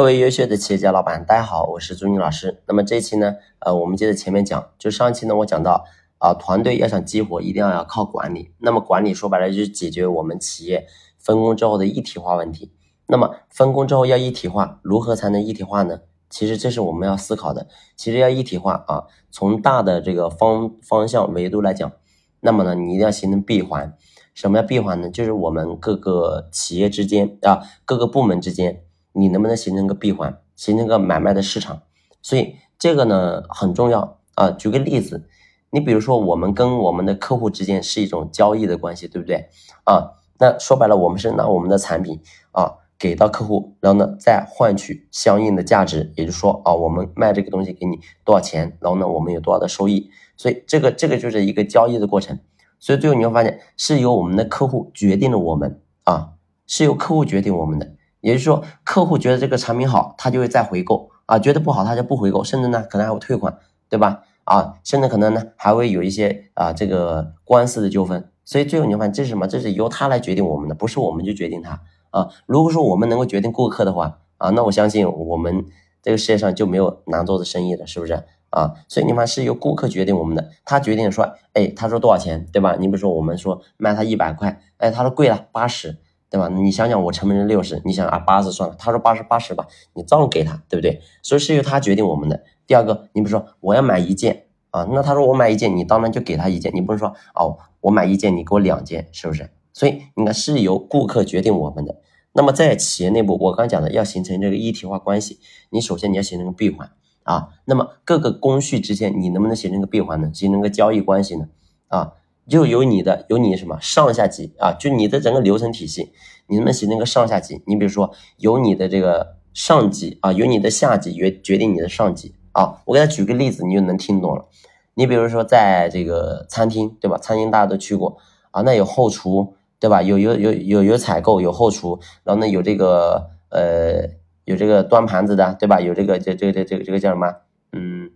各位优秀的企业家老板，大家好，我是朱宁老师。那么这期呢，呃，我们接着前面讲，就上一期呢，我讲到啊，团队要想激活，一定要要靠管理。那么管理说白了就是解决我们企业分工之后的一体化问题。那么分工之后要一体化，如何才能一体化呢？其实这是我们要思考的。其实要一体化啊，从大的这个方方向维度来讲，那么呢，你一定要形成闭环。什么叫闭环呢？就是我们各个企业之间啊，各个部门之间。你能不能形成个闭环，形成个买卖的市场？所以这个呢很重要啊。举个例子，你比如说我们跟我们的客户之间是一种交易的关系，对不对啊？那说白了，我们是拿我们的产品啊给到客户，然后呢再换取相应的价值，也就是说啊，我们卖这个东西给你多少钱，然后呢我们有多少的收益。所以这个这个就是一个交易的过程。所以最后你会发现，是由我们的客户决定了我们啊，是由客户决定我们的。也就是说，客户觉得这个产品好，他就会再回购啊；觉得不好，他就不回购，甚至呢，可能还会退款，对吧？啊，甚至可能呢，还会有一些啊这个官司的纠纷。所以最后你发现这是什么？这是由他来决定我们的，不是我们就决定他啊。如果说我们能够决定顾客的话啊，那我相信我们这个世界上就没有难做的生意了，是不是啊？所以你看是由顾客决定我们的，他决定说，哎，他说多少钱，对吧？你比如说我们说卖他一百块，哎，他说贵了八十。对吧？你想想，我成本是六十，你想啊，八十算了。他说八十八十吧，你照样给他，对不对？所以是由他决定我们的。第二个，你比如说我要买一件啊，那他说我买一件，你当然就给他一件，你不能说哦，我买一件，你给我两件，是不是？所以你看是由顾客决定我们的。那么在企业内部，我刚讲的要形成这个一体化关系，你首先你要形成个闭环啊。那么各个工序之间，你能不能形成个闭环呢？形成个交易关系呢？啊？就有你的，有你什么上下级啊？就你的整个流程体系，你能不能形成个上下级？你比如说，有你的这个上级啊，有你的下级决决定你的上级啊。我给他举个例子，你就能听懂了。你比如说，在这个餐厅，对吧？餐厅大家都去过啊，那有后厨，对吧？有有有有有采购，有后厨，然后呢有这个呃有这个端盘子的，对吧？有这个这这这这个这个叫什么？嗯，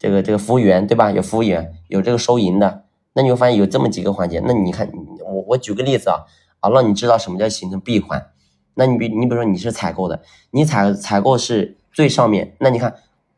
这个这个服务员，对吧？有服务员，有这个收银的。那你会发现有这么几个环节，那你看我我举个例子啊啊，让你知道什么叫形成闭环。那你比你比如说你是采购的，你采采购是最上面，那你看，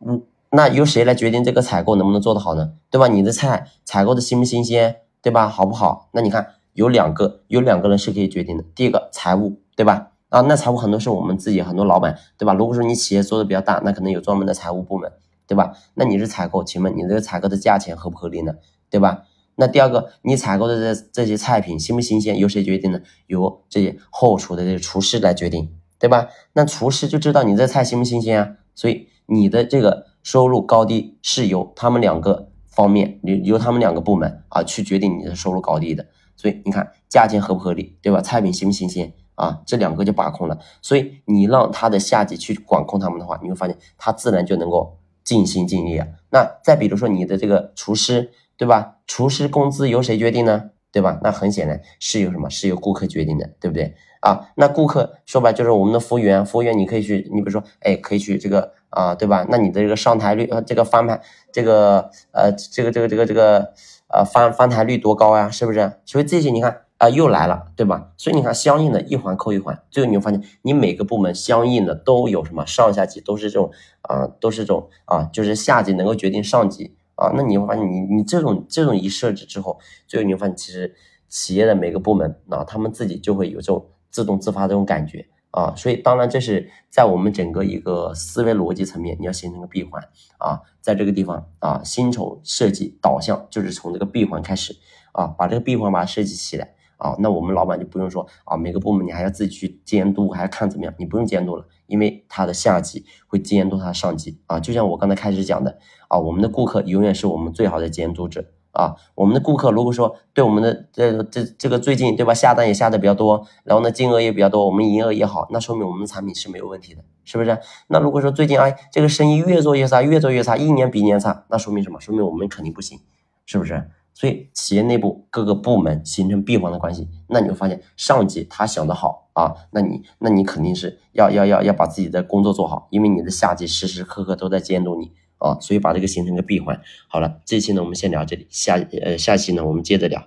嗯，那由谁来决定这个采购能不能做得好呢？对吧？你的菜采购的新不新鲜，对吧？好不好？那你看有两个有两个人是可以决定的，第一个财务，对吧？啊，那财务很多是我们自己很多老板，对吧？如果说你企业做的比较大，那可能有专门的财务部门，对吧？那你是采购，请问你这个采购的价钱合不合理呢？对吧？那第二个，你采购的这这些菜品新不新鲜，由谁决定呢？由这些后厨的这些厨师来决定，对吧？那厨师就知道你这菜新不新鲜啊，所以你的这个收入高低是由他们两个方面，由由他们两个部门啊去决定你的收入高低的。所以你看价钱合不合理，对吧？菜品新不新鲜啊，这两个就把控了。所以你让他的下级去管控他们的话，你会发现他自然就能够尽心尽力啊。那再比如说你的这个厨师。对吧？厨师工资由谁决定呢？对吧？那很显然是由什么？是由顾客决定的，对不对？啊，那顾客说白就是我们的服务员，服务员你可以去，你比如说，哎，可以去这个啊，对吧？那你的这个上台率，呃，这个翻盘，这个呃，这个这个这个这个呃翻翻台率多高呀？是不是？所以这些你看啊，又来了，对吧？所以你看，相应的一环扣一环，最后你会发现，你每个部门相应的都有什么上下级，都是这种啊，都是这种啊，就是下级能够决定上级。啊，那你会发现，你你这种这种一设置之后，最后你会发现，其实企业的每个部门啊，他们自己就会有这种自动自发这种感觉啊。所以，当然这是在我们整个一个思维逻辑层面，你要形成个闭环啊，在这个地方啊，薪酬设计导向就是从这个闭环开始啊，把这个闭环把它设计起来。啊，那我们老板就不用说啊，每个部门你还要自己去监督，还要看怎么样，你不用监督了，因为他的下级会监督他的上级啊。就像我刚才开始讲的啊，我们的顾客永远是我们最好的监督者啊。我们的顾客如果说对我们的这这这个最近对吧，下单也下的比较多，然后呢金额也比较多，我们营业额也好，那说明我们的产品是没有问题的，是不是？那如果说最近哎这个生意越做越差，越做越差，一年比一年差，那说明什么？说明我们肯定不行，是不是？所以企业内部各个部门形成闭环的关系，那你会发现上级他想的好啊，那你那你肯定是要要要要把自己的工作做好，因为你的下级时时刻刻都在监督你啊，所以把这个形成个闭环。好了，这期呢我们先聊这里，下呃下期呢我们接着聊。